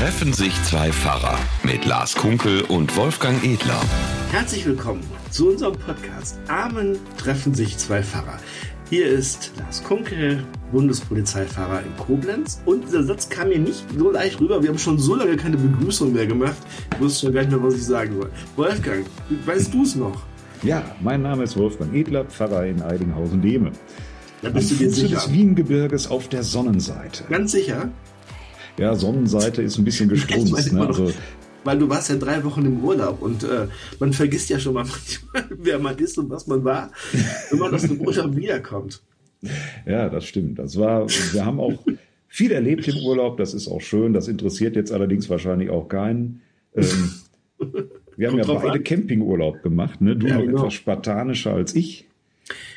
Treffen sich zwei Pfarrer mit Lars Kunkel und Wolfgang Edler. Herzlich willkommen zu unserem Podcast Amen treffen sich zwei Pfarrer. Hier ist Lars Kunkel, Bundespolizeifahrer in Koblenz. Und dieser Satz kam mir nicht so leicht rüber. Wir haben schon so lange keine Begrüßung mehr gemacht. Ich wusste schon gar nicht mehr, was ich sagen soll. Wolfgang, weißt du es noch? Ja, mein Name ist Wolfgang Edler, Pfarrer in Eidinghausen-Dehme. Da bist Am du dir Fuße sicher. des Wiengebirges auf der Sonnenseite. Ganz sicher? Ja, Sonnenseite ist ein bisschen gestrunzt. Ne? Also, weil du warst ja drei Wochen im Urlaub und äh, man vergisst ja schon mal manchmal, wer man ist und was man war, wenn man aus dem Urlaub wiederkommt. ja, das stimmt. Das war, wir haben auch viel erlebt im Urlaub. Das ist auch schön. Das interessiert jetzt allerdings wahrscheinlich auch keinen. Ähm, wir haben ja beide an. Campingurlaub gemacht. Ne? Du Ja, noch genau. etwas spartanischer als ich.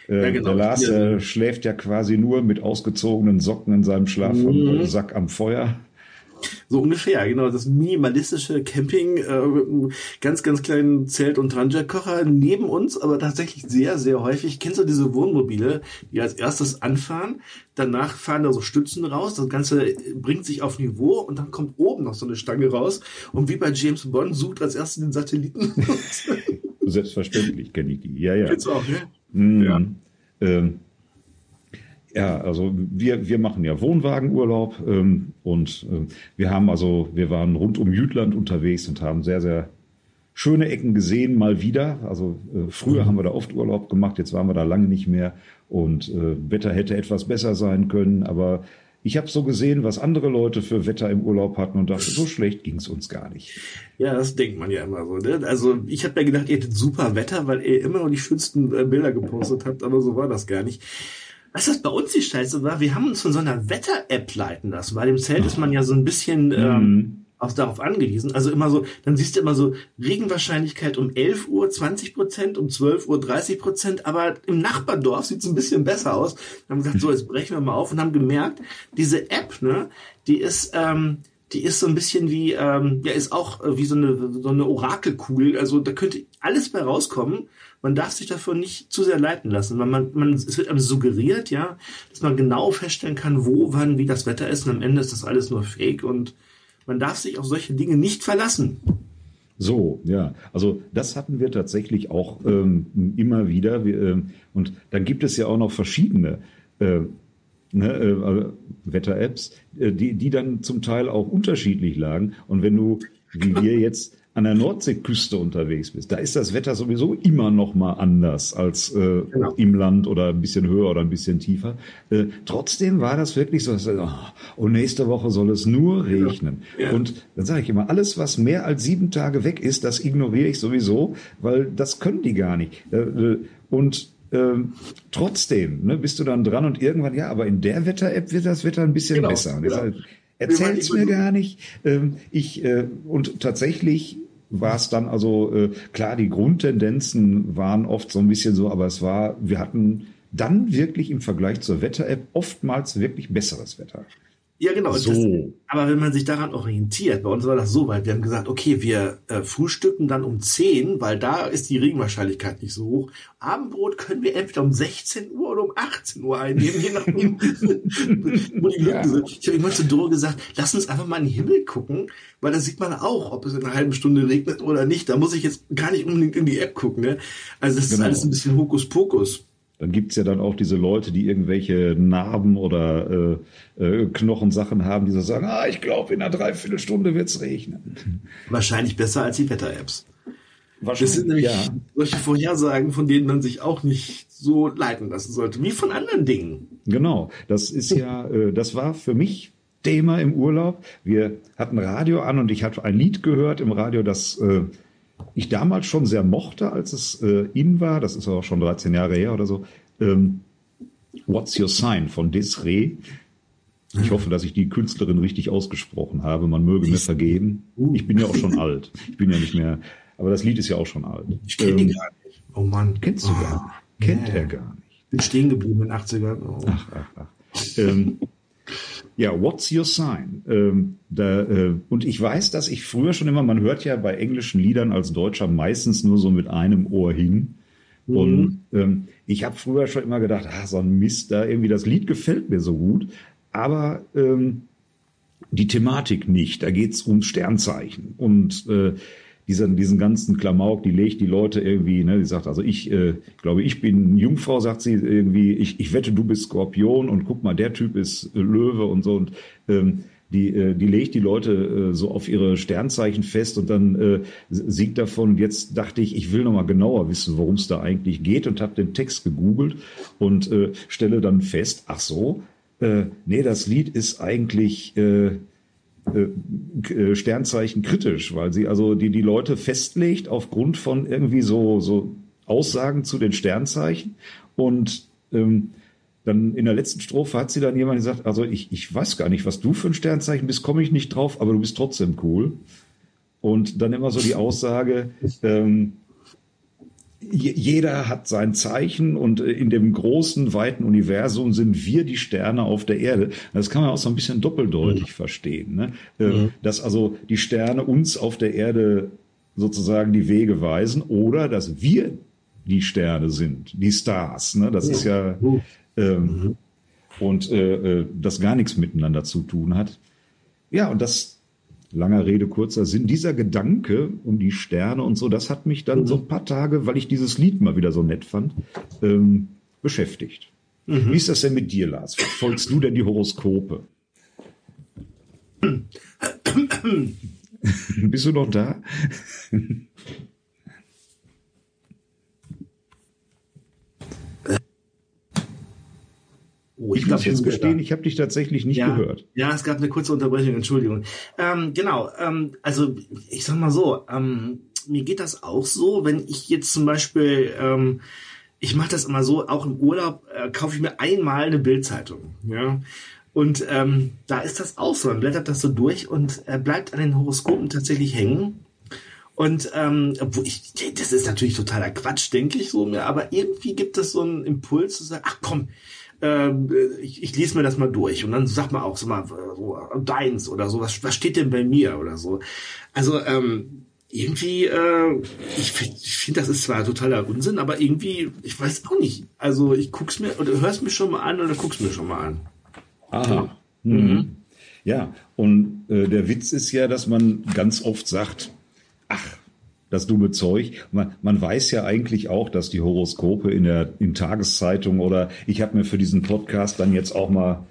Äh, Ja, genau. Der Lars äh, schläft ja quasi nur mit ausgezogenen Socken in seinem Schlafsack am Feuer. So ungefähr, genau. Das minimalistische Camping äh, mit einem ganz, ganz kleinen Zelt- und Trangia-Kocher neben uns, aber tatsächlich sehr, sehr häufig. Kennst du diese Wohnmobile, die als erstes anfahren? Danach fahren da so Stützen raus. Das Ganze bringt sich auf Niveau und dann kommt oben noch so eine Stange raus. Und wie bei James Bond sucht als erstes den Satelliten. Selbstverständlich kenne ich die. Ja, ja. Kennst du auch, ne? Mhm. Ja. Ähm, ja, also wir, wir machen ja Wohnwagenurlaub ähm, und ähm, wir haben also, wir waren rund um Jütland unterwegs und haben sehr, sehr schöne Ecken gesehen, mal wieder. Also äh, früher haben wir da oft Urlaub gemacht, jetzt waren wir da lange nicht mehr und äh, Wetter hätte etwas besser sein können, aber ich habe so gesehen, was andere Leute für Wetter im Urlaub hatten und dachte, so schlecht ging es uns gar nicht. Ja, das denkt man ja immer so. Ne? Also ich habe ja gedacht, ihr hättet super Wetter, weil ihr immer noch die schönsten äh, Bilder gepostet habt, aber so war das gar nicht. Was das bei uns die Scheiße war, wir haben uns von so einer Wetter-App leiten lassen. Bei dem Zelt ist man ja so ein bisschen ähm, auch darauf angewiesen. Also immer so, dann siehst du immer so Regenwahrscheinlichkeit um 11 Uhr 20 Prozent, um 12 Uhr 30 Prozent, aber im Nachbardorf sieht es ein bisschen besser aus. Dann haben wir gesagt, so, jetzt brechen wir mal auf und haben gemerkt, diese App, ne, die ist, ähm, die ist so ein bisschen wie, ähm, ja, ist auch äh, wie so eine, so eine Orakelkugel. Also da könnte alles bei rauskommen. Man darf sich davon nicht zu sehr leiten lassen. Man, man, man, es wird einem suggeriert, ja, dass man genau feststellen kann, wo, wann, wie das Wetter ist. Und am Ende ist das alles nur Fake und man darf sich auf solche Dinge nicht verlassen. So, ja. Also das hatten wir tatsächlich auch ähm, immer wieder. Wir, ähm, und dann gibt es ja auch noch verschiedene äh, ne, äh, also Wetter-Apps, äh, die, die dann zum Teil auch unterschiedlich lagen. Und wenn du, wie wir jetzt, an der Nordseeküste unterwegs bist, da ist das Wetter sowieso immer noch mal anders als äh, Genau. im Land oder ein bisschen höher oder ein bisschen tiefer. Äh, trotzdem war das wirklich so, dass, oh, und nächste Woche soll es nur regnen. Ja. Und dann sage ich immer, alles, was mehr als sieben Tage weg ist, das ignoriere ich sowieso, weil das können die gar nicht. Äh, äh, Und ähm, trotzdem ne, bist du dann dran und irgendwann, ja, aber in der Wetter-App wird das Wetter ein bisschen Genau, besser. Und sage, Erzähl's mir gar nicht. Ähm, ich, äh, und tatsächlich war es dann also, äh, klar, die Grundtendenzen waren oft so ein bisschen so, aber es war, wir hatten dann wirklich im Vergleich zur Wetter-App oftmals wirklich besseres Wetter. Ja, genau. So. Das, aber wenn man sich daran orientiert, bei uns war das so weit, wir haben gesagt, okay, wir äh, frühstücken dann um 10, weil da ist die Regenwahrscheinlichkeit nicht so hoch. Abendbrot können wir entweder um 16 Uhr oder um 18 Uhr einnehmen, je nachdem, wo die Lücken sind. Ich habe irgendwann zu Doro gesagt, lass uns einfach mal in den Himmel gucken, weil da sieht man auch, ob es in einer halben Stunde regnet oder nicht. Da muss ich jetzt gar nicht unbedingt in die App gucken. Ne? Also das ist Genau. alles ein bisschen Hokuspokus. Dann gibt's ja dann auch diese Leute, die irgendwelche Narben oder äh, äh, Knochensachen haben, die so sagen, ah, ich glaube, in einer Dreiviertelstunde wird's regnen. Wahrscheinlich besser als die Wetter-Apps. Das sind nämlich ja. solche Vorhersagen, von denen man sich auch nicht so leiten lassen sollte, wie von anderen Dingen. Genau, das ist ja, äh, das war für mich Thema im Urlaub. Wir hatten Radio an und ich hatte ein Lied gehört im Radio, das äh, ich damals schon sehr mochte, als es äh, in war. Das ist auch schon 13 Jahre her oder so. Ähm, What's Your Sign von Desiree. Ich hoffe, dass ich die Künstlerin richtig ausgesprochen habe. Man möge mir vergeben. Ich bin ja auch schon alt. Ich bin ja nicht mehr, aber das Lied ist ja auch schon alt. Ich kenne die Ähm, gar nicht. Oh Mann. Kennst du oh, gar nicht? Kennt nee. er gar nicht. Bin stehen geblieben in den 80ern. Oh. Ach, ach, ach. ähm, ja, what's your sign? Ähm, da, äh, und ich weiß, dass ich früher schon immer, man hört ja bei englischen Liedern als Deutscher meistens nur so mit einem Ohr hin. Und ähm, ich habe früher schon immer gedacht, ah, so ein Mist da, irgendwie das Lied gefällt mir so gut. Aber ähm, die Thematik nicht. Da geht's ums Sternzeichen und äh, diesen, diesen ganzen Klamauk, die legt die Leute irgendwie, ne, die sagt, also ich äh, glaube, ich bin Jungfrau, sagt sie irgendwie, ich, ich wette, du bist Skorpion und guck mal, der Typ ist äh, Löwe und so und ähm, die, äh, die legt die Leute äh, so auf ihre Sternzeichen fest und dann äh, singt davon. Jetzt dachte ich, ich will noch mal genauer wissen, worum es da eigentlich geht und habe den Text gegoogelt und äh, stelle dann fest, ach so, äh, nee, das Lied ist eigentlich äh, äh, Sternzeichen kritisch, weil sie also die, die Leute festlegt aufgrund von irgendwie so, so Aussagen zu den Sternzeichen. Und ähm, dann in der letzten Strophe hat sie dann jemand gesagt, also ich, ich weiß gar nicht, was du für ein Sternzeichen bist, komme ich nicht drauf, aber du bist trotzdem cool. Und dann immer so die Aussage, ähm, jeder hat sein Zeichen und äh, in dem großen, weiten Universum sind wir die Sterne auf der Erde. Das kann man auch so ein bisschen doppeldeutig mhm. verstehen. Ne? Äh, mhm. Dass also die Sterne uns auf der Erde sozusagen die Wege weisen oder dass wir die Sterne sind, die Stars. Ne? Das ja. ist ja ähm, mhm. und äh, äh, das gar nichts miteinander zu tun hat. Ja, und das langer Rede, kurzer Sinn, dieser Gedanke um die Sterne und so, das hat mich dann mhm. so ein paar Tage, weil ich dieses Lied mal wieder so nett fand, ähm, beschäftigt. Mhm. Wie ist das denn mit dir, Lars? Verfolgst du denn die Horoskope? Bist du noch da? Oh, ich, ich muss jetzt gestehen, ich habe dich tatsächlich nicht ja, gehört. Ja, es gab eine kurze Unterbrechung, Entschuldigung. Ähm, genau, ähm, also ich sag mal so, ähm, mir geht das auch so, wenn ich jetzt zum Beispiel, ähm, ich mache das immer so, auch im Urlaub äh, kaufe ich mir einmal eine Bildzeitung, ja. Und ähm, da ist das auch so, man blättert das so durch und äh, bleibt an den Horoskopen tatsächlich hängen. Und ähm, wo ich, das ist natürlich totaler Quatsch, denke ich so, aber irgendwie gibt es so einen Impuls zu sagen, ach komm, ich, ich lese mir das mal durch und dann sag mal auch so mal so, deins oder so, was, was steht denn bei mir oder so. Also ähm, irgendwie, äh, ich, ich finde, das ist zwar totaler Unsinn, aber irgendwie, ich weiß auch nicht. Also ich guck's mir oder hör's mir schon mal an oder guck's mir schon mal an. Aha. Mhm. Mhm. Ja, und äh, der Witz ist ja, dass man ganz oft sagt, ach, das dumme Zeug. Man, man weiß ja eigentlich auch, dass die Horoskope in der in Tageszeitung oder ich habe mir für diesen Podcast dann jetzt auch mal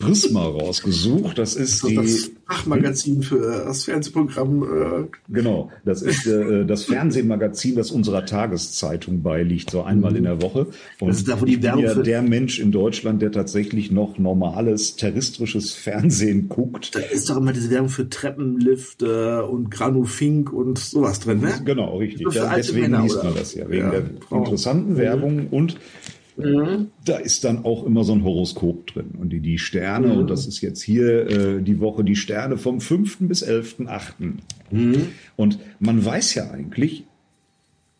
Prisma rausgesucht. Das ist die das Fachmagazin für äh, das Fernsehprogramm. Äh. Genau, das ist äh, das Fernsehmagazin, das unserer Tageszeitung beiliegt, so einmal in der Woche. Und das ist da, wo die Werbung ja der Mensch in Deutschland, der tatsächlich noch normales terrestrisches Fernsehen guckt. Da ist doch immer diese Werbung für Treppenlifte und Granufink und sowas drin, ne? Genau, richtig. Ja, deswegen Männer, liest man das ja wegen ja, der interessanten Werbung und Mhm. Da ist dann auch immer so ein Horoskop drin. Und die, die Sterne, mhm. und das ist jetzt hier äh, die Woche die Sterne vom 5. bis 11.8. Mhm. Und man weiß ja eigentlich,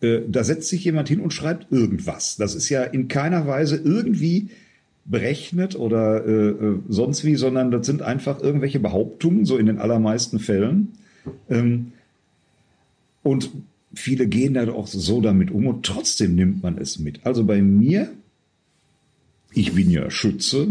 äh, da setzt sich jemand hin und schreibt irgendwas. Das ist ja in keiner Weise irgendwie berechnet oder äh, äh sonst wie, sondern das sind einfach irgendwelche Behauptungen, so in den allermeisten Fällen. Ähm, und viele gehen da auch so damit um und trotzdem nimmt man es mit. Also bei mir ich bin ja Schütze,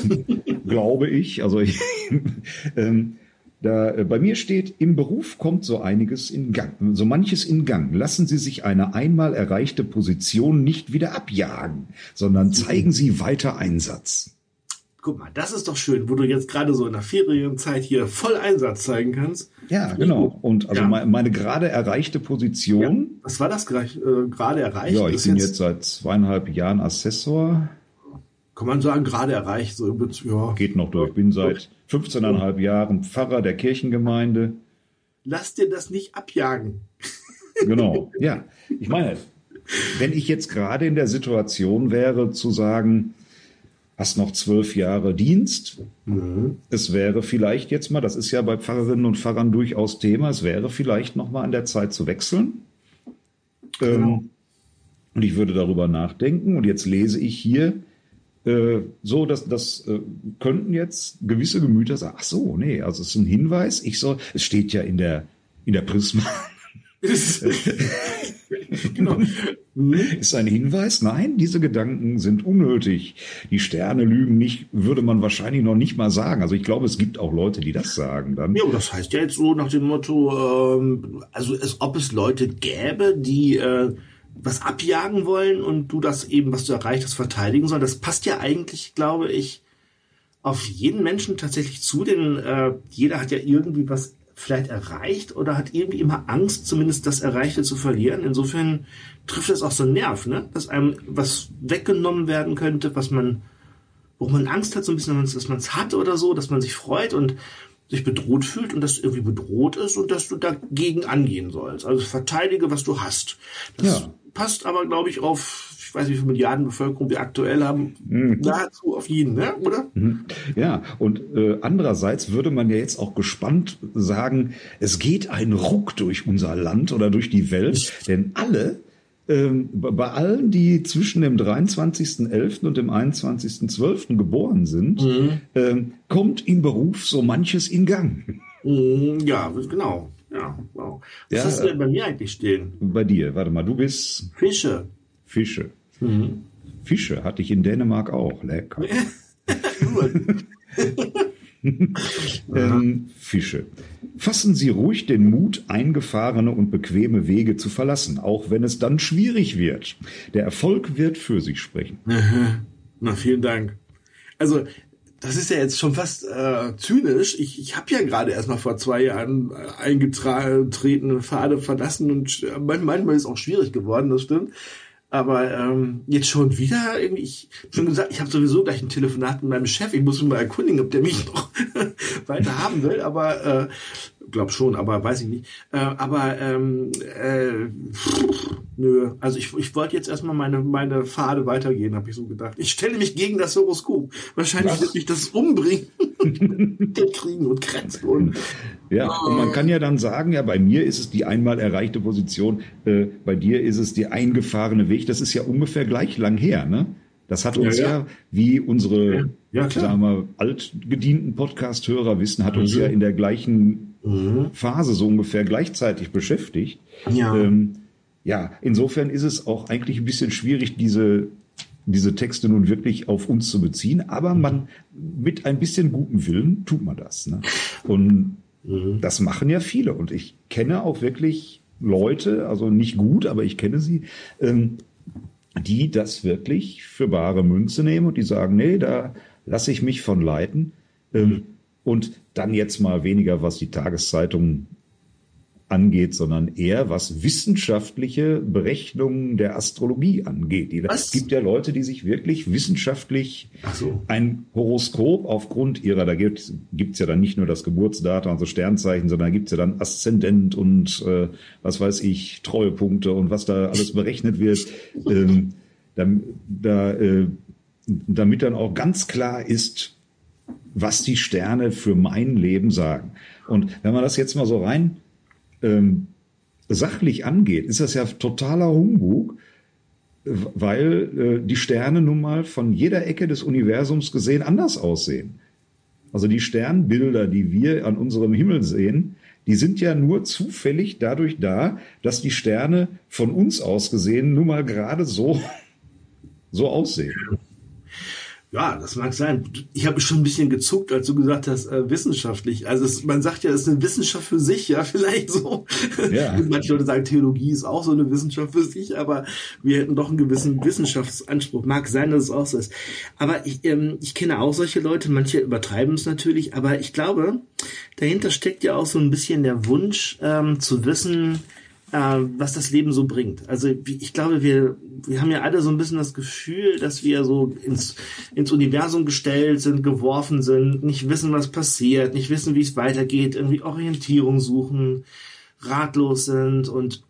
glaube ich. Also ich, ähm, da, äh, bei mir steht, im Beruf kommt so einiges in Gang, so manches in Gang. Lassen Sie sich eine einmal erreichte Position nicht wieder abjagen, sondern zeigen Sie weiter Einsatz. Guck mal, das ist doch schön, wo du jetzt gerade so in der Ferienzeit hier voll Einsatz zeigen kannst. Ja, genau. Und also ja. meine, meine gerade erreichte Position. Ja. Was war das gleich, äh, gerade erreicht? Ja, ich bin jetzt, jetzt seit zweieinhalb Jahren Assessor kann man sagen, gerade erreicht. So, ja. Geht noch durch. Ich bin seit 15,5 Jahren Pfarrer der Kirchengemeinde. Lass dir das nicht abjagen. Genau, ja. Ich meine, wenn ich jetzt gerade in der Situation wäre zu sagen, hast noch zwölf Jahre Dienst. Mhm. Es wäre vielleicht jetzt mal, das ist ja bei Pfarrerinnen und Pfarrern durchaus Thema, es wäre vielleicht noch mal an der Zeit zu wechseln. Genau. Ähm, und ich würde darüber nachdenken. Und jetzt lese ich hier, äh, so, dass das äh, könnten jetzt gewisse Gemüter sagen, ach so, nee, also es ist ein Hinweis, ich soll, es steht ja in der, in der Prisma. genau. Ist ein Hinweis? Nein, diese Gedanken sind unnötig. Die Sterne lügen nicht, würde man wahrscheinlich noch nicht mal sagen. Also ich glaube, es gibt auch Leute, die das sagen dann. Ja, das heißt ja jetzt so nach dem Motto, ähm, also als ob es Leute gäbe, die äh, was abjagen wollen und du das eben, was du erreicht hast, verteidigen sollst. Das passt ja eigentlich, glaube ich, auf jeden Menschen tatsächlich zu, denn äh, jeder hat ja irgendwie was vielleicht erreicht oder hat irgendwie immer Angst, zumindest das Erreichte zu verlieren. Insofern trifft das auch so einen Nerv, ne? dass einem was weggenommen werden könnte, was man, wo man Angst hat, so ein bisschen, dass man es hat oder so, dass man sich freut und sich bedroht fühlt und das irgendwie bedroht ist und dass du dagegen angehen sollst. Also verteidige, was du hast. Das ja. passt aber, glaube ich, auf ich weiß nicht, wie viele Milliarden Bevölkerung wir aktuell haben, mhm. nahezu auf jeden, ne? oder? Mhm. Ja, und äh, andererseits würde man ja jetzt auch gespannt sagen, es geht ein Ruck durch unser Land oder durch die Welt, denn alle ähm, bei allen, die zwischen dem 23.11. und dem 21.12. geboren sind, mhm. ähm, kommt im Beruf so manches in Gang. Mhm, ja, genau. Ja, wow. Was ja, hast du denn bei mir eigentlich stehen? Bei dir, warte mal, du bist. Fische. Fische. Mhm. Fische hatte ich in Dänemark auch. Lecker. ähm, Fische. Fassen Sie ruhig den Mut, eingefahrene und bequeme Wege zu verlassen, auch wenn es dann schwierig wird. Der Erfolg wird für sich sprechen. Na, vielen Dank. Also, das ist ja jetzt schon fast äh, zynisch. Ich, ich habe ja gerade erst mal vor zwei Jahren äh, eingetretene Pfade verlassen und äh, manchmal ist es auch schwierig geworden, das stimmt. Aber ähm, jetzt schon wieder irgendwie, ich schon gesagt, ich habe sowieso gleich ein Telefonat mit meinem Chef. Ich muss mich mal erkundigen, ob der mich noch weiter haben will. Aber äh, glaub schon, aber weiß ich nicht. Äh, aber ähm, äh, pff, nö, also ich, ich wollte jetzt erstmal meine meine Pfade weitergehen, habe ich so gedacht. Ich stelle mich gegen das Horoskop. Wahrscheinlich wird mich das umbringen. Der Kriegen und Krätze und ja, und man kann ja dann sagen, ja, bei mir ist es die einmal erreichte Position, äh, bei dir ist es der eingefahrene Weg. Das ist ja ungefähr gleich lang her, ne? Das hat uns ja, ja. ja wie unsere, ja, sagen wir, altgedienten Podcast-Hörer wissen, hat uns mhm. ja in der gleichen mhm. Phase so ungefähr gleichzeitig beschäftigt. Ja. Ähm, ja, insofern ist es auch eigentlich ein bisschen schwierig, diese, diese Texte nun wirklich auf uns zu beziehen, aber man mit ein bisschen gutem Willen tut man das. Ne? Und Mhm. Das machen ja viele. Und ich kenne auch wirklich Leute, also nicht gut, aber ich kenne sie, ähm, die das wirklich für bare Münze nehmen und die sagen, nee, da lasse ich mich von leiten. Ähm, mhm. Und dann jetzt mal weniger, was die Tageszeitung angeht, sondern eher was wissenschaftliche Berechnungen der Astrologie angeht. Es gibt ja Leute, die sich wirklich wissenschaftlich so. ein Horoskop aufgrund ihrer, da gibt es ja dann nicht nur das Geburtsdatum, also Sternzeichen, sondern da gibt es ja dann Aszendent und äh, was weiß ich, Treuepunkte und was da alles berechnet wird, ähm, da, da, äh, damit dann auch ganz klar ist, was die Sterne für mein Leben sagen. Und wenn man das jetzt mal so rein ähm, sachlich angeht, ist das ja totaler Humbug, weil äh, die Sterne nun mal von jeder Ecke des Universums gesehen anders aussehen. Also die Sternbilder, die wir an unserem Himmel sehen, die sind ja nur zufällig dadurch da, dass die Sterne von uns aus gesehen nun mal gerade so, so aussehen. Ja, das mag sein. Ich habe schon ein bisschen gezuckt, als du gesagt hast, äh, wissenschaftlich. Also es, man sagt ja, es ist eine Wissenschaft für sich, ja, vielleicht so. Ja. Manche Leute sagen, Theologie ist auch so eine Wissenschaft für sich, aber wir hätten doch einen gewissen Wissenschaftsanspruch. Mag sein, dass es auch so ist. Aber ich, ähm, ich kenne auch solche Leute, manche übertreiben es natürlich, aber ich glaube, dahinter steckt ja auch so ein bisschen der Wunsch ähm, zu wissen, was das Leben so bringt. Also ich glaube, wir, wir haben ja alle so ein bisschen das Gefühl, dass wir so ins, ins Universum gestellt sind, geworfen sind, nicht wissen, was passiert, nicht wissen, wie es weitergeht, irgendwie Orientierung suchen, ratlos sind und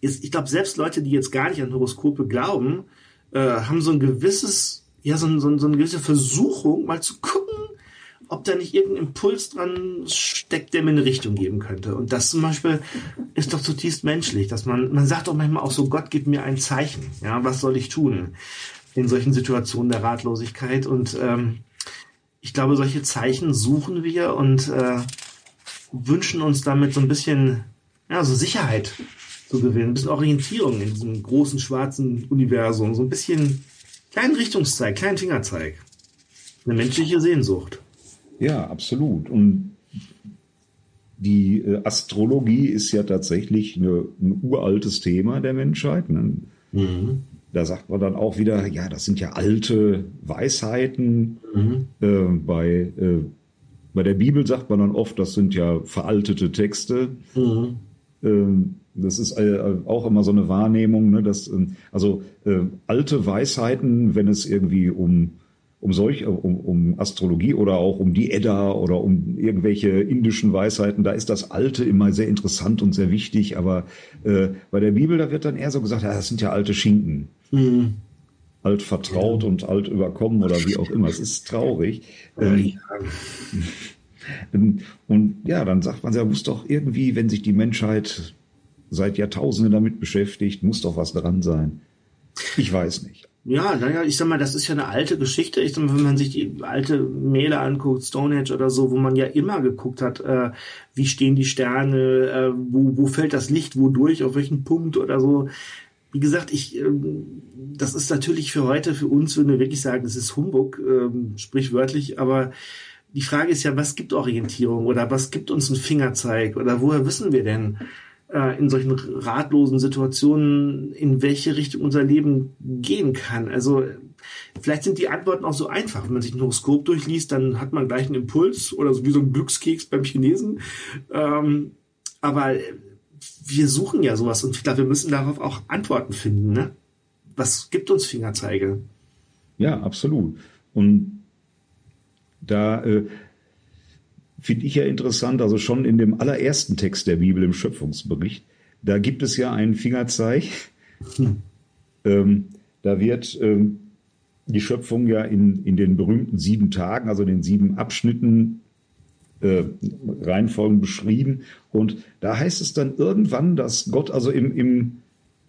ist, ich glaube, selbst Leute, die jetzt gar nicht an Horoskope glauben, äh, haben so ein gewisses, ja, so, so, so eine gewisse Versuchung, mal zu gucken, ob da nicht irgendein Impuls dran steckt, der mir eine Richtung geben könnte. Und das zum Beispiel ist doch zutiefst menschlich, dass man, man sagt doch manchmal auch so, Gott gibt mir ein Zeichen. Ja, was soll ich tun in solchen Situationen der Ratlosigkeit? Und ähm, ich glaube, solche Zeichen suchen wir und äh, wünschen uns damit so ein bisschen, ja, so Sicherheit zu gewinnen. Ein bisschen Orientierung in diesem großen schwarzen Universum. So ein bisschen kleinen Richtungszeig, kleinen Fingerzeig. Eine menschliche Sehnsucht. Ja, absolut. Und die äh, Astrologie ist ja tatsächlich eine, ein uraltes Thema der Menschheit. Ne? Mhm. Da sagt man dann auch wieder, ja, das sind ja alte Weisheiten. Mhm. Äh, bei, äh, bei der Bibel sagt man dann oft, das sind ja veraltete Texte. Mhm. Ähm, das ist äh, auch immer so eine Wahrnehmung, ne, dass ähm, also äh, alte Weisheiten, wenn es irgendwie um um solch um, um Astrologie oder auch um die Edda oder um irgendwelche indischen Weisheiten, da ist das Alte immer sehr interessant und sehr wichtig. Aber äh, bei der Bibel da wird dann eher so gesagt, ja, das sind ja alte Schinken. Mhm. Alt vertraut ja. und alt überkommen oder wie auch immer. Es ist traurig. Ähm, und ja, dann sagt man, ja, muss doch irgendwie, wenn sich die Menschheit seit Jahrtausenden damit beschäftigt, muss doch was dran sein. Ich weiß nicht. Ja, naja, ich sag mal, das ist ja eine alte Geschichte. Ich sag mal, wenn man sich die alte Mähle anguckt, Stonehenge oder so, wo man ja immer geguckt hat, äh, wie stehen die Sterne, äh, wo, wo fällt das Licht wodurch, auf welchen Punkt oder so. Wie gesagt, ich, ähm, das ist natürlich für heute, für uns, würden wir wirklich sagen, das ist Humbug, ähm, sprichwörtlich, aber die Frage ist ja, was gibt Orientierung oder was gibt uns ein Fingerzeig oder woher wissen wir denn, äh, in solchen ratlosen Situationen, in welche Richtung unser Leben gehen kann. Also vielleicht sind die Antworten auch so einfach. Wenn man sich ein Horoskop durchliest, dann hat man gleich einen Impuls oder so wie so ein Glückskeks beim Chinesen. Ähm, aber wir suchen ja sowas und ich glaube, wir müssen darauf auch Antworten finden. Ne? Was gibt uns Fingerzeige? Ja, absolut. Und da äh, finde ich ja interessant, also schon in dem allerersten Text der Bibel im Schöpfungsbericht, da gibt es ja einen Fingerzeig. Hm. Ähm, da wird ähm, die Schöpfung ja in, in den berühmten sieben Tagen, also den sieben Abschnitten, äh, Reihenfolgen beschrieben. Und da heißt es dann irgendwann, dass Gott also im, im,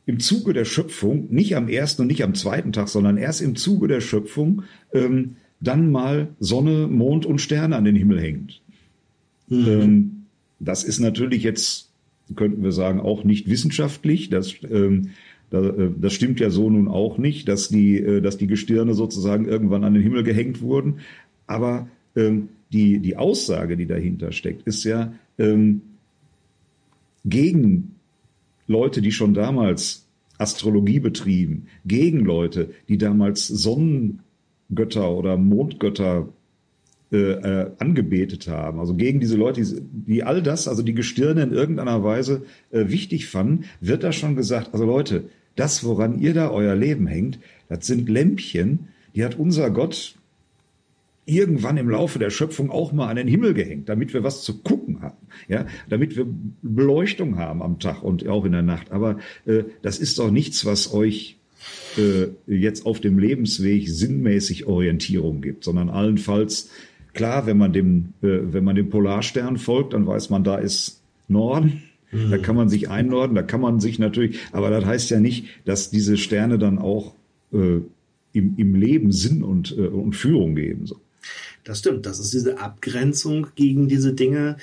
im Zuge der Schöpfung, nicht am ersten und nicht am zweiten Tag, sondern erst im Zuge der Schöpfung, ähm, dann mal Sonne, Mond und Sterne an den Himmel hängt. Mhm. Das ist natürlich jetzt, könnten wir sagen, auch nicht wissenschaftlich. Das, ähm, äh, das stimmt ja so nun auch nicht, dass die, äh, dass die Gestirne sozusagen irgendwann an den Himmel gehängt wurden. Aber ähm, die, die Aussage, die dahinter steckt, ist ja gegen Leute, die schon damals Astrologie betrieben, gegen Leute, die damals Sonnengötter oder Mondgötter äh, äh, angebetet haben. Also gegen diese Leute, die, die, all das, also die Gestirne in irgendeiner Weise äh, wichtig fanden, wird da schon gesagt, also Leute, das, woran ihr da euer Leben hängt, das sind Lämpchen, die hat unser Gott irgendwann im Laufe der Schöpfung auch mal an den Himmel gehängt, damit wir was zu gucken haben, ja, damit wir Beleuchtung haben am Tag und auch in der Nacht. Aber äh, das ist doch nichts, was euch äh, jetzt auf dem Lebensweg sinnmäßig Orientierung gibt, sondern allenfalls Klar, wenn man dem, äh, wenn man dem Polarstern folgt, dann weiß man, da ist Norden. Mhm. Da kann man sich einnorden, da kann man sich natürlich, aber das heißt ja nicht, dass diese Sterne dann auch äh, im, im Leben Sinn und, äh, und Führung geben. So. Das stimmt, das ist diese Abgrenzung gegen diese Dinge.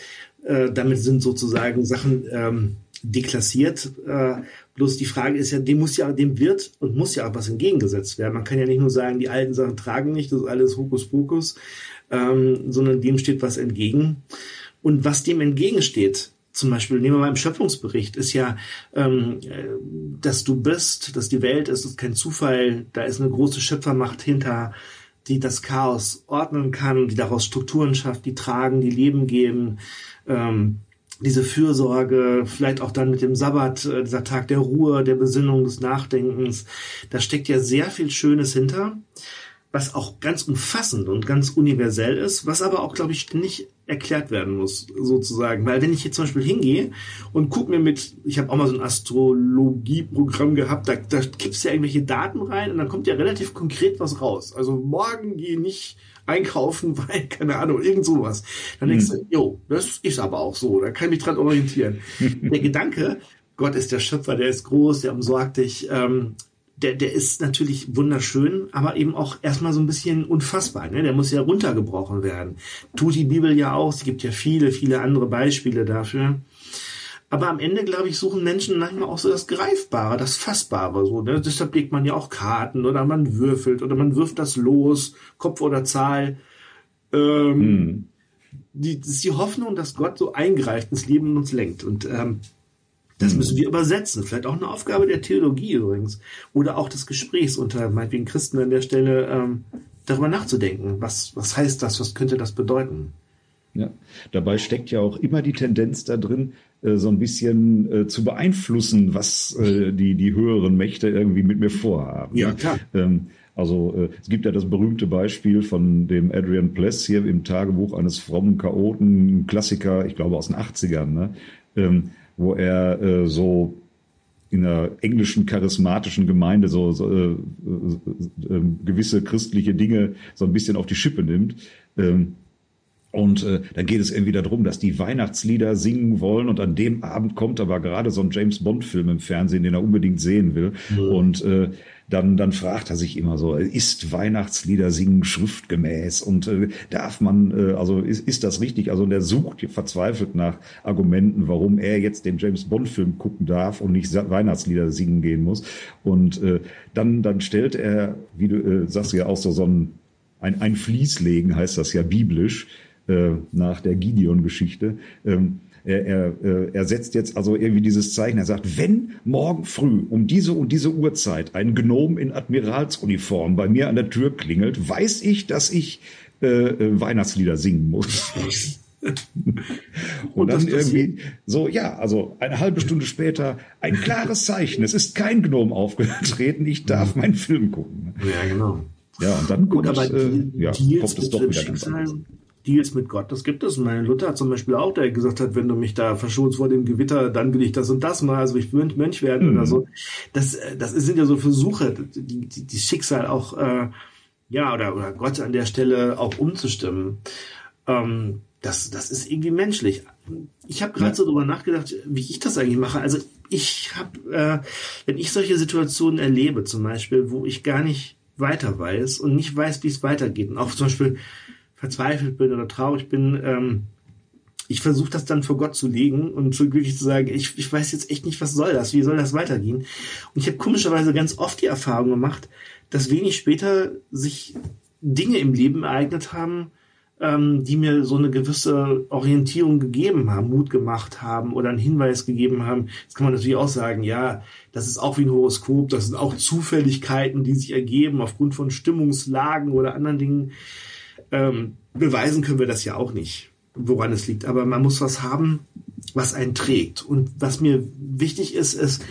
Äh, damit sind sozusagen Sachen ähm, deklassiert. Äh, bloß die Frage ist ja, dem muss ja, dem wird und muss ja auch was entgegengesetzt werden. Man kann ja nicht nur sagen, die alten Sachen tragen nicht, das ist alles Hokuspokus, ähm, sondern dem steht was entgegen. Und was dem entgegensteht, zum Beispiel, nehmen wir mal im Schöpfungsbericht, ist ja, ähm, äh, dass du bist, dass die Welt ist, ist kein Zufall, da ist eine große Schöpfermacht hinter, die das Chaos ordnen kann, die daraus Strukturen schafft, die tragen, die Leben geben, ähm, diese Fürsorge, vielleicht auch dann mit dem Sabbat, äh, dieser Tag der Ruhe, der Besinnung, des Nachdenkens, da steckt ja sehr viel Schönes hinter was auch ganz umfassend und ganz universell ist, was aber auch, glaube ich, nicht erklärt werden muss, sozusagen. Weil wenn ich jetzt zum Beispiel hingehe und gucke mir mit, ich habe auch mal so ein Astrologieprogramm gehabt, da, da kippst du ja irgendwelche Daten rein und dann kommt ja relativ konkret was raus. Also morgen gehe nicht einkaufen, weil, keine Ahnung, irgend sowas. Dann denkst hm. du, jo, das ist aber auch so, da kann ich mich dran orientieren. der Gedanke, Gott ist der Schöpfer, der ist groß, der umsorgt dich, ähm, der, der ist natürlich wunderschön, aber eben auch erstmal so ein bisschen unfassbar. Ne? Der muss ja runtergebrochen werden. Tut die Bibel ja auch. Es gibt ja viele, viele andere Beispiele dafür. Aber am Ende, glaube ich, suchen Menschen manchmal auch so das Greifbare, das Fassbare. So, ne? Deshalb legt man ja auch Karten oder man würfelt oder man wirft das los, Kopf oder Zahl. Ähm, hm. die, das ist die Hoffnung, dass Gott so eingreift ins Leben und uns lenkt. Und ähm, das hm. müssen wir übersetzen. Vielleicht auch eine Aufgabe der Theologie übrigens. Oder auch des Gesprächs unter meinetwegen Christen an der Stelle, ähm, darüber nachzudenken. Was, was heißt das? Was könnte das bedeuten? Ja. Dabei steckt ja auch immer die Tendenz da drin, äh, so ein bisschen äh, zu beeinflussen, was äh, die, die höheren Mächte irgendwie mit mir vorhaben. Ja, klar. Ähm, also äh, es gibt ja das berühmte Beispiel von dem Adrian Pless hier im Tagebuch eines frommen Chaoten, ein Klassiker, ich glaube aus den 80ern, ne? ähm, wo er äh, so in einer englischen charismatischen Gemeinde so, so äh, äh, gewisse christliche Dinge so ein bisschen auf die Schippe nimmt. Ähm, und äh, dann geht es irgendwie darum, dass die Weihnachtslieder singen wollen und an dem Abend kommt aber gerade so ein James Bond-Film im Fernsehen, den er unbedingt sehen will. Mhm. Und äh, dann, dann fragt er sich immer so, ist Weihnachtslieder singen schriftgemäß und äh, darf man, äh, also ist, ist das richtig? Also der sucht verzweifelt nach Argumenten, warum er jetzt den James Bond-Film gucken darf und nicht Weihnachtslieder singen gehen muss. Und äh, dann, dann stellt er, wie du äh, sagst ja auch so, so ein, ein, ein Fließlegen heißt das ja biblisch, äh, nach der Gideon-Geschichte. Ähm, er, er, äh, er setzt jetzt also irgendwie dieses Zeichen. Er sagt, wenn morgen früh um diese und diese Uhrzeit ein Gnom in Admiralsuniform bei mir an der Tür klingelt, weiß ich, dass ich äh, äh Weihnachtslieder singen muss. und, und dann irgendwie so, ja, also eine halbe Stunde später ein klares Zeichen. Es ist kein Gnom aufgetreten, ich darf meinen Film gucken. Ja, genau. Ja, und dann Gut, aber äh, ja, kommt es doch wieder ganz anders. Deals mit Gott, das gibt es. Mein Luther zum Beispiel auch, der gesagt hat, wenn du mich da verschonst vor dem Gewitter, dann will ich das und das mal, also ich will Mönch werden mhm. oder so. Das, äh, das sind ja so Versuche, die, die, die Schicksal auch, äh, ja, oder, oder Gott an der Stelle auch umzustimmen. Ähm, das, das ist irgendwie menschlich. Ich habe gerade so drüber nachgedacht, wie ich das eigentlich mache. Also ich habe, äh, wenn ich solche Situationen erlebe, zum Beispiel, wo ich gar nicht weiter weiß und nicht weiß, wie es weitergeht, und auch zum Beispiel verzweifelt bin oder traurig bin, ähm, ich versuche das dann vor Gott zu legen und so glücklich zu sagen, ich, ich weiß jetzt echt nicht, was soll das, wie soll das weitergehen. Und ich habe komischerweise ganz oft die Erfahrung gemacht, dass wenig später sich Dinge im Leben ereignet haben, ähm, die mir so eine gewisse Orientierung gegeben haben, Mut gemacht haben oder einen Hinweis gegeben haben. Jetzt kann man natürlich auch sagen, ja, das ist auch wie ein Horoskop, das sind auch Zufälligkeiten, die sich ergeben aufgrund von Stimmungslagen oder anderen Dingen. Ähm, beweisen können wir das ja auch nicht, woran es liegt. Aber man muss was haben, was einen trägt. Und was mir wichtig ist, ist,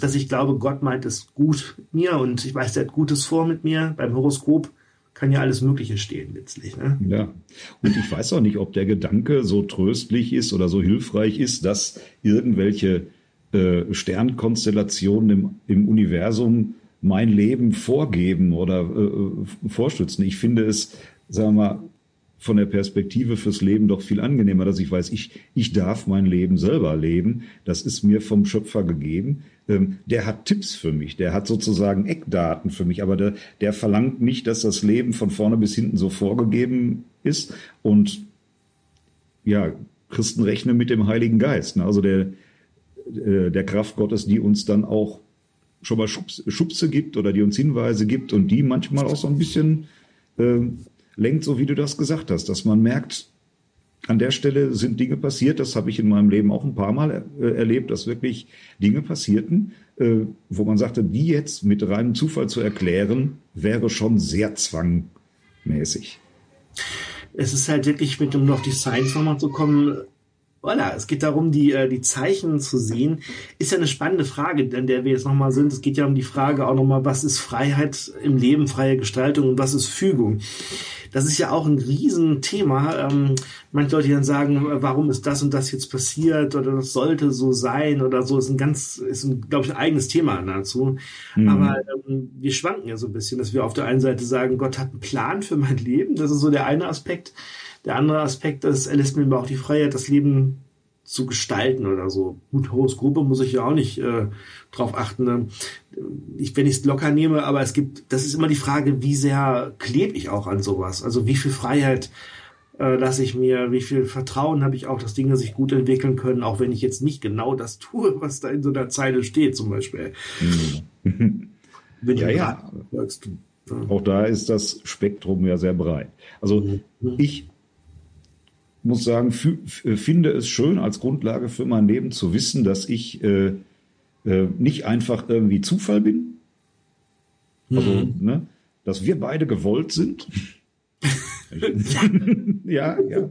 dass ich glaube, Gott meint es gut mit mir und ich weiß, er hat Gutes vor mit mir. Beim Horoskop kann ja alles Mögliche stehen letztlich. Ne? Ja, und ich weiß auch nicht, ob der Gedanke so tröstlich ist oder so hilfreich ist, dass irgendwelche äh, Sternkonstellationen im, im Universum mein Leben vorgeben oder äh, vorstützen. Ich finde es sagen wir mal, von der Perspektive fürs Leben doch viel angenehmer, dass ich weiß, ich, ich darf mein Leben selber leben. Das ist mir vom Schöpfer gegeben. Ähm, der hat Tipps für mich, der hat sozusagen Eckdaten für mich, aber der, der verlangt nicht, dass das Leben von vorne bis hinten so vorgegeben ist. Und ja, Christen rechnen mit dem Heiligen Geist, ne? also der, äh, der Kraft Gottes, die uns dann auch schon mal Schubse gibt oder die uns Hinweise gibt und die manchmal auch so ein bisschen ähm, lenkt, so wie du das gesagt hast, dass man merkt, an der Stelle sind Dinge passiert, das habe ich in meinem Leben auch ein paar Mal äh, erlebt, dass wirklich Dinge passierten, äh, wo man sagte, die jetzt mit reinem Zufall zu erklären, wäre schon sehr zwangmäßig. Es ist halt wirklich, mit um auf die Science nochmal zu kommen, Voilà, es geht darum, die, äh, die Zeichen zu sehen. Ist ja eine spannende Frage, in der wir jetzt nochmal sind. Es geht ja um die Frage auch nochmal, was ist Freiheit im Leben, freie Gestaltung und was ist Fügung? Das ist ja auch ein Riesenthema. Ähm, manche Leute dann sagen, warum ist das und das jetzt passiert oder das sollte so sein oder so. Ist ein ganz, ist ein, glaube ich, ein eigenes Thema dazu. Mhm. Aber ähm, wir schwanken ja so ein bisschen, dass wir auf der einen Seite sagen, Gott hat einen Plan für mein Leben. Das ist so der eine Aspekt. Der andere Aspekt ist, er lässt mir aber auch die Freiheit, das Leben zu gestalten oder so. Gut, Horoskope muss ich ja auch nicht äh, drauf achten. Ne? Ich, wenn ich es locker nehme, aber es gibt, das ist immer die Frage, wie sehr klebe ich auch an sowas? Also wie viel Freiheit äh, lasse ich mir, wie viel Vertrauen habe ich auch, dass Dinge sich gut entwickeln können, auch wenn ich jetzt nicht genau das tue, was da in so einer Zeile steht, zum Beispiel. Mhm. ja, ja. Auch da ist das Spektrum ja sehr breit. Also mhm. ich muss sagen, finde es schön als Grundlage für mein Leben zu wissen, dass ich äh, äh, nicht einfach irgendwie Zufall bin. Also, mhm. ne, dass wir beide gewollt sind. ja, ja.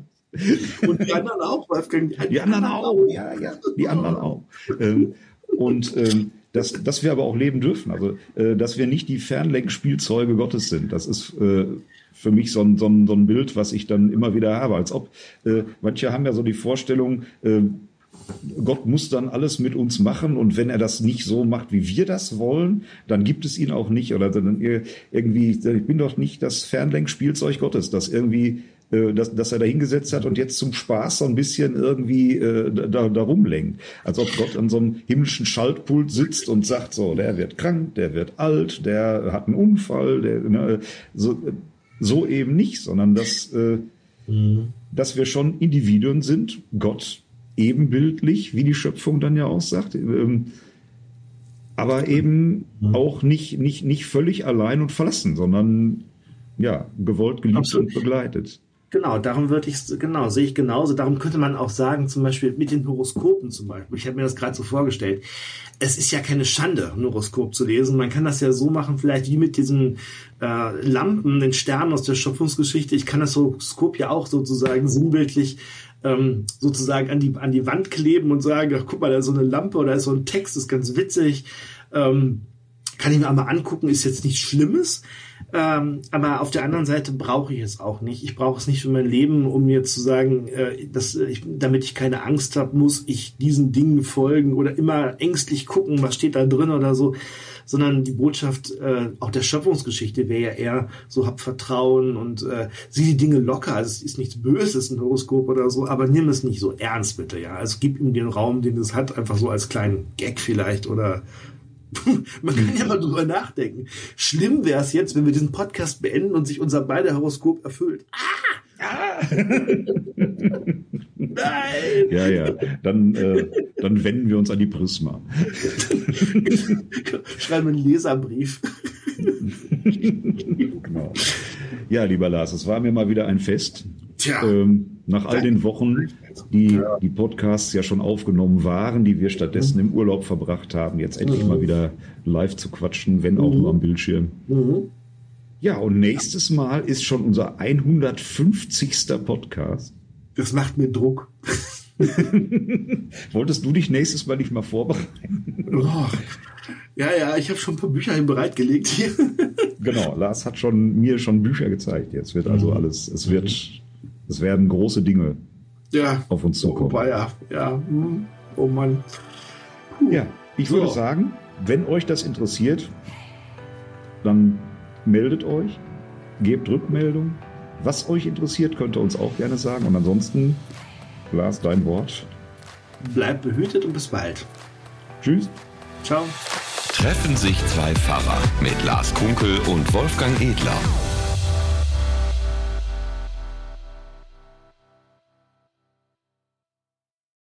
Und die anderen auch, Wolfgang. Die, die anderen auch, ja, ja, die anderen auch. Ähm, und ähm, dass, dass wir aber auch leben dürfen. Also, äh, dass wir nicht die Fernlenkspielzeuge Gottes sind. Das ist äh, für mich so ein, so, ein, so ein Bild, was ich dann immer wieder habe. Als ob, äh, manche haben ja so die Vorstellung, äh, Gott muss dann alles mit uns machen und wenn er das nicht so macht, wie wir das wollen, dann gibt es ihn auch nicht. Oder dann irgendwie, ich bin doch nicht das Fernlenkspielzeug Gottes, das irgendwie, äh, dass, dass er da hingesetzt hat und jetzt zum Spaß so ein bisschen irgendwie äh, da, da rumlenkt. Als ob Gott an so einem himmlischen Schaltpult sitzt und sagt so, der wird krank, der wird alt, der hat einen Unfall, der, ne, so, so eben nicht, sondern dass, äh, mhm. dass wir schon Individuen sind, Gott ebenbildlich, wie die Schöpfung dann ja auch sagt. Ähm, aber eben mhm. auch nicht, nicht, nicht völlig allein und verlassen, sondern ja, gewollt, geliebt Absolut. und begleitet. Genau, darum würde ich, genau, sehe ich genauso. Darum könnte man auch sagen, zum Beispiel mit den Horoskopen zum Beispiel. Ich habe mir das gerade so vorgestellt. Es ist ja keine Schande, ein Horoskop zu lesen. Man kann das ja so machen, vielleicht wie mit diesen äh, Lampen, den Sternen aus der Schöpfungsgeschichte. Ich kann das Horoskop ja auch sozusagen sinnbildlich ähm, sozusagen an die, an die Wand kleben und sagen, ach, guck mal, da ist so eine Lampe oder ist so ein Text, ist ganz witzig. Ähm, kann ich mir einmal angucken, ist jetzt nichts Schlimmes. Ähm, aber auf der anderen Seite brauche ich es auch nicht. Ich brauche es nicht für mein Leben, um mir zu sagen, äh, dass ich, damit ich keine Angst habe, muss ich diesen Dingen folgen oder immer ängstlich gucken, was steht da drin oder so sondern die Botschaft äh, auch der Schöpfungsgeschichte wäre ja eher so, hab Vertrauen und äh, sieh die Dinge locker. Also es ist nichts Böses, ein Horoskop oder so, aber nimm es nicht so ernst, bitte, ja. Also gib ihm den Raum, den es hat, einfach so als kleinen Gag vielleicht oder man kann ja mal drüber nachdenken. Schlimm wäre es jetzt, wenn wir diesen Podcast beenden und sich unser beider Horoskop erfüllt. Ah! ah! Nein! Ja, ja. Dann, äh, dann wenden wir uns an die Prisma. Schreiben einen Leserbrief. genau. Ja, lieber Lars, es war mir mal wieder ein Fest. Ähm, nach all den Wochen, die die Podcasts ja schon aufgenommen waren, die wir stattdessen im Urlaub verbracht haben, jetzt endlich mhm. mal wieder live zu quatschen, wenn auch mhm. nur am Bildschirm. Mhm. Ja, und nächstes Mal ist schon unser 150. Podcast. Das macht mir Druck. Wolltest du dich nächstes Mal nicht mal vorbereiten? Oh. Ja, ja, ich habe schon ein paar Bücher bereitgelegt hier. genau, Lars hat schon mir schon Bücher gezeigt. Jetzt wird also mhm. alles, es wird, es werden große Dinge ja. auf uns zukommen. Oh, ja, ja. Hm. Oh Mann. Puh. Ja, ich würde so. sagen, wenn euch das interessiert, dann meldet euch, gebt Rückmeldung, was euch interessiert, könnt ihr uns auch gerne sagen. Und ansonsten, Lars, dein Wort. Bleibt behütet und bis bald. Tschüss. Ciao. Treffen sich zwei Pfarrer mit Lars Kunkel und Wolfgang Edler.